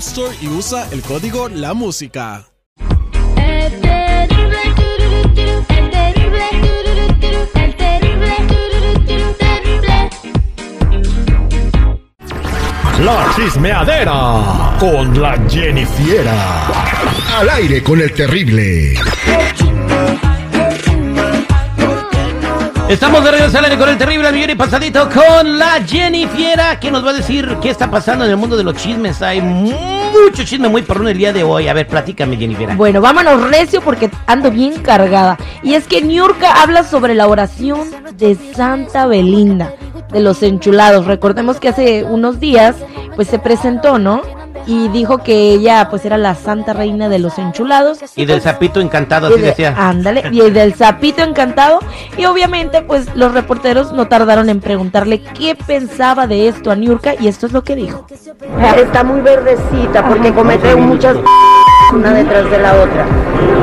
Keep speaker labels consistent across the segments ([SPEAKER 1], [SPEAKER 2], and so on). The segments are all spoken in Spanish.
[SPEAKER 1] Store y usa el código La Música.
[SPEAKER 2] La chismeadera con la Jennifiera.
[SPEAKER 3] Al aire con el terrible.
[SPEAKER 4] Estamos de regreso al aire con el terrible millón y pasadito con la Jenny Fiera, que nos va a decir qué está pasando en el mundo de los chismes. Hay mucho chisme muy por el día de hoy. A ver, platícame, Jenny Fiera.
[SPEAKER 5] Bueno, vámonos recio porque ando bien cargada. Y es que Niurka habla sobre la oración de Santa Belinda, de los enchulados. Recordemos que hace unos días, pues se presentó, ¿no? Y dijo que ella pues era la santa reina de los enchulados.
[SPEAKER 4] Y del sapito encantado, así decía.
[SPEAKER 5] Ándale, y del sapito encantado. Y obviamente pues los reporteros no tardaron en preguntarle qué pensaba de esto a Niurka y esto es lo que dijo.
[SPEAKER 6] Está muy verdecita porque comete muchas una detrás de la otra.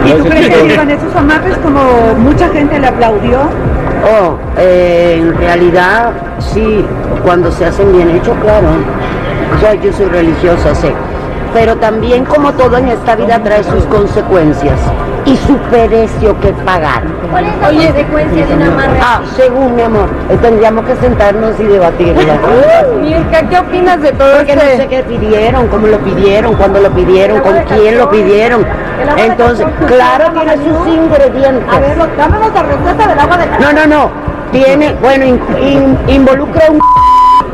[SPEAKER 7] ¿Y tú crees que iban esos amarres como mucha gente le aplaudió?
[SPEAKER 6] Oh, eh, en realidad sí, cuando se hacen bien hechos, claro. O sea, yo soy religiosa, sé. Pero también como todo en esta vida trae sus consecuencias y su precio que pagar.
[SPEAKER 8] ¿Cuál es la consecuencia de una amarre?
[SPEAKER 6] Ah, según mi amor, eh, tendríamos que sentarnos y debatirla.
[SPEAKER 7] Mirka, ¿qué opinas de todo
[SPEAKER 6] Porque no
[SPEAKER 7] este?
[SPEAKER 6] sé qué pidieron, cómo lo pidieron, cuándo lo pidieron, con quién lo pidieron. Entonces, claro, tiene sus ingredientes.
[SPEAKER 7] A ver, dámonos la receta del agua de
[SPEAKER 6] No, no, no. Tiene, bueno, in- in- involucra un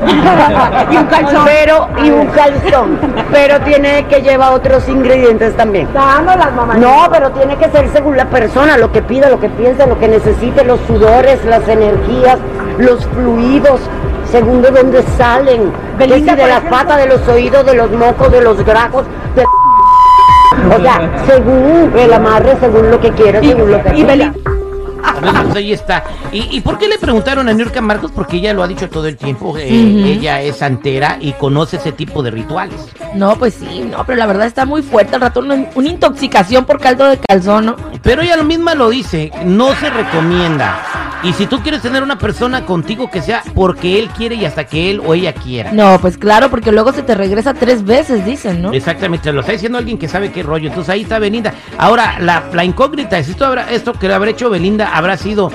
[SPEAKER 7] y un calzón.
[SPEAKER 6] pero y un calzón, pero tiene que llevar otros ingredientes también.
[SPEAKER 7] Dándolas, mamá.
[SPEAKER 6] No, pero tiene que ser según la persona, lo que pida, lo que piensa, lo que necesite, los sudores, las energías, los fluidos, según de dónde salen.
[SPEAKER 7] Belinda,
[SPEAKER 6] de las
[SPEAKER 7] ejemplo-
[SPEAKER 6] patas, de los oídos, de los mocos, de los grajos, de... O sea, según el amarre, según lo que quiera, según lo que.
[SPEAKER 7] Belinda-
[SPEAKER 4] Bueno, pues ahí está. ¿Y, y por qué le preguntaron a Nurka Marcos? Porque ella lo ha dicho todo el tiempo. eh. Ella es santera y conoce ese tipo de rituales.
[SPEAKER 5] No, pues sí, no, pero la verdad está muy fuerte al rato una, una intoxicación por caldo de calzón, ¿no?
[SPEAKER 4] Pero ella lo misma lo dice, no se recomienda. Y si tú quieres tener una persona contigo que sea porque él quiere y hasta que él o ella quiera.
[SPEAKER 5] No, pues claro, porque luego se te regresa tres veces, dicen, ¿no?
[SPEAKER 4] Exactamente, lo está diciendo alguien que sabe qué rollo. Entonces ahí está Belinda. Ahora, la, la incógnita es esto, habrá, esto que habrá hecho Belinda habrá sido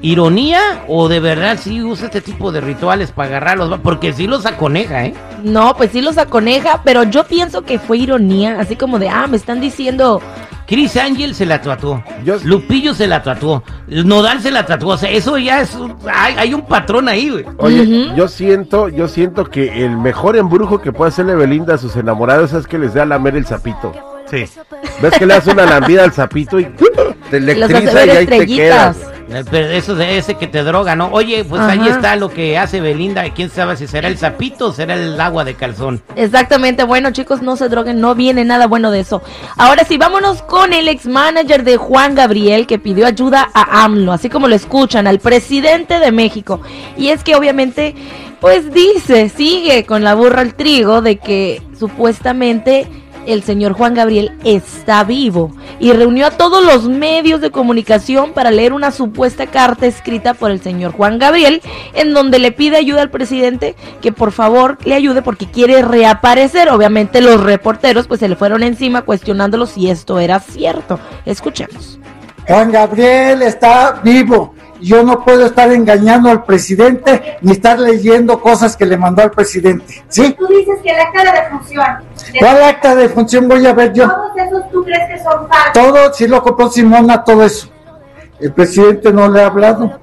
[SPEAKER 4] ironía o de verdad sí usa este tipo de rituales para agarrarlos, porque sí los aconeja, ¿eh?
[SPEAKER 5] No, pues sí los aconeja, pero yo pienso que fue ironía, así como de, ah, me están diciendo,
[SPEAKER 4] Chris Angel se la tatuó.
[SPEAKER 9] Yo-
[SPEAKER 4] Lupillo se la tatuó. Nodal se la tatuó. O sea, eso ya es. un- hay, hay un patrón ahí, güey.
[SPEAKER 9] Oye, yo siento, yo siento que el mejor embrujo que puede hacerle Belinda a sus enamorados es que les dé a lamer el sapito.
[SPEAKER 4] Sí.
[SPEAKER 9] ¿Ves que le hace una lambida al sapito y te electriza y ahí te quedas?
[SPEAKER 4] Eh, Pero eso de ese que te droga, ¿no? Oye, pues ahí está lo que hace Belinda. ¿Quién sabe si será el sapito o será el agua de calzón?
[SPEAKER 5] Exactamente, bueno chicos, no se droguen, no viene nada bueno de eso. Ahora sí, vámonos con el ex manager de Juan Gabriel que pidió ayuda a AMLO, así como lo escuchan, al presidente de México. Y es que obviamente, pues dice, sigue con la burra al trigo de que supuestamente el señor Juan Gabriel está vivo y reunió a todos los medios de comunicación para leer una supuesta carta escrita por el señor Juan Gabriel en donde le pide ayuda al presidente que por favor le ayude porque quiere reaparecer. Obviamente los reporteros pues se le fueron encima cuestionándolo si esto era cierto. Escuchemos.
[SPEAKER 10] Juan Gabriel está vivo. Yo no puedo estar engañando al presidente ni estar leyendo cosas que le mandó al presidente. ¿Sí?
[SPEAKER 8] Tú dices que el acta de defunción. de
[SPEAKER 10] ¿Cuál acta de función voy a ver yo?
[SPEAKER 8] Todos esos tú crees que son falsos.
[SPEAKER 10] Todo, si lo compró Simona, todo eso. El presidente no le ha hablado.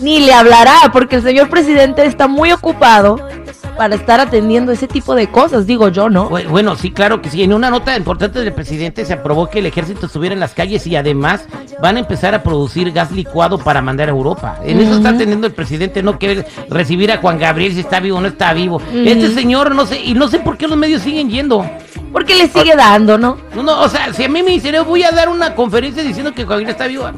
[SPEAKER 5] Ni le hablará, porque el señor presidente está muy ocupado para estar atendiendo ese tipo de cosas, digo yo, ¿no?
[SPEAKER 4] Bu- Bueno, sí, claro que sí. En una nota importante del presidente se aprobó que el ejército estuviera en las calles y además van a empezar a producir gas licuado para mandar a Europa. En eso está teniendo el presidente, no quiere recibir a Juan Gabriel si está vivo o no está vivo. Este señor, no sé, y no sé por qué los medios siguen yendo.
[SPEAKER 5] Porque le sigue dando, ¿no?
[SPEAKER 4] No, no, o sea, si a mí me dicen, "Eh, voy a dar una conferencia diciendo que Juan Gabriel está vivo,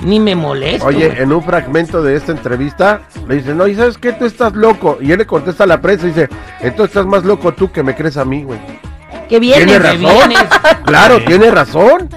[SPEAKER 4] ni me molesto.
[SPEAKER 9] Oye, en un fragmento de esta entrevista le dicen, no, ¿y sabes qué? Tú estás loco. Y él le contesta a la prensa y dice, entonces estás más loco tú que me crees a mí, güey.
[SPEAKER 5] Que viene.
[SPEAKER 9] Tiene
[SPEAKER 4] que
[SPEAKER 9] razón.
[SPEAKER 4] vienes.
[SPEAKER 9] Claro, tiene razón.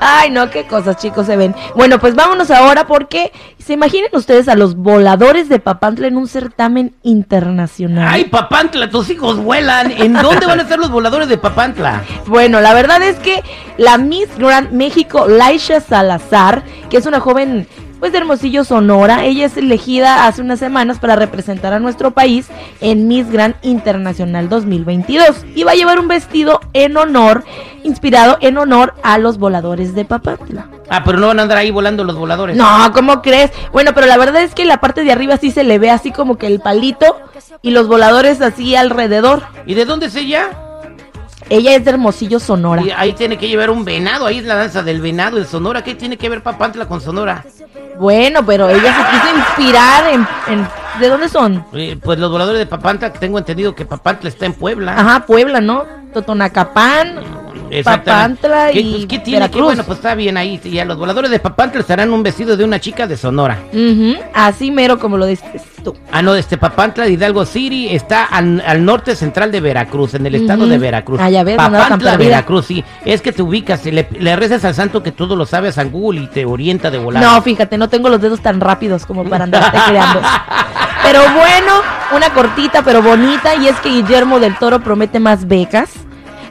[SPEAKER 5] Ay, no, qué cosas, chicos, se ven. Bueno, pues vámonos ahora porque se imaginen ustedes a los voladores de Papantla en un certamen internacional.
[SPEAKER 4] Ay, Papantla, tus hijos vuelan. ¿En dónde van a estar los voladores de Papantla?
[SPEAKER 5] Bueno, la verdad es que la Miss Grand México, Laisha Salazar, que es una joven pues de Hermosillo, Sonora, ella es elegida hace unas semanas para representar a nuestro país en Miss Grand Internacional 2022 y va a llevar un vestido en honor, inspirado en honor a los voladores de Papantla.
[SPEAKER 4] Ah, pero no van a andar ahí volando los voladores.
[SPEAKER 5] No, ¿cómo crees? Bueno, pero la verdad es que la parte de arriba sí se le ve así como que el palito y los voladores así alrededor.
[SPEAKER 4] ¿Y de dónde es ella?
[SPEAKER 5] Ella es de Hermosillo, Sonora.
[SPEAKER 4] Y ahí tiene que llevar un venado, ahí es la danza del venado en Sonora. ¿Qué tiene que ver Papantla con Sonora?
[SPEAKER 5] Bueno, pero ella se quiso inspirar en, en- ¿De dónde son?
[SPEAKER 4] Eh, pues los voladores de Papantla, tengo entendido que Papantla está en Puebla.
[SPEAKER 5] Ajá, Puebla, ¿no? Totonacapán. Papantla
[SPEAKER 4] ¿Qué,
[SPEAKER 5] y
[SPEAKER 4] pues, ¿qué tiene?
[SPEAKER 5] Veracruz.
[SPEAKER 4] Qué bueno, pues está bien ahí. Ya los voladores de Papantla estarán un vestido de una chica de Sonora.
[SPEAKER 5] Ujú, así mero como lo dices tú.
[SPEAKER 4] Ah, no, este Papantla de Hidalgo City está al, al norte central de Veracruz, en el estado de Veracruz.
[SPEAKER 5] Ah, ya ves,
[SPEAKER 4] Papantla. Veracruz, sí. Es que te ubicas, le, le rezas al santo que todo lo sabe a Google y te orienta de volar.
[SPEAKER 5] No, fíjate, no tengo los dedos tan rápidos como para andarte creando. Pero bueno, una cortita pero bonita y es que Guillermo del Toro promete más becas.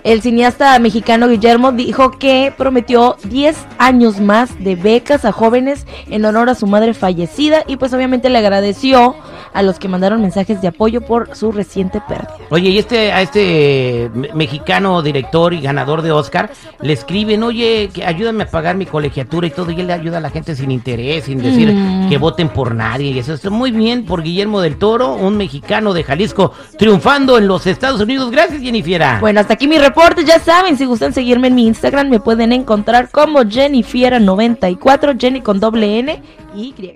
[SPEAKER 5] El cineasta mexicano Guillermo dijo que prometió 10 años más de becas a jóvenes en honor a su madre fallecida y pues obviamente le agradeció a los que mandaron mensajes de apoyo por su reciente pérdida.
[SPEAKER 4] Oye, y este, a este me- mexicano director y ganador de Oscar, le escriben, oye, que ayúdame a pagar mi colegiatura y todo, y él le ayuda a la gente sin interés, sin decir
[SPEAKER 5] Mm.
[SPEAKER 4] que voten por nadie, y eso está muy bien por Guillermo del Toro, un mexicano de Jalisco, triunfando en los Estados Unidos. Gracias, Jennifiera.
[SPEAKER 5] Bueno, hasta aquí mi reporte. Ya saben, si gustan seguirme en mi Instagram, me pueden encontrar como Jennifiera94, Jenny con doble N y Y.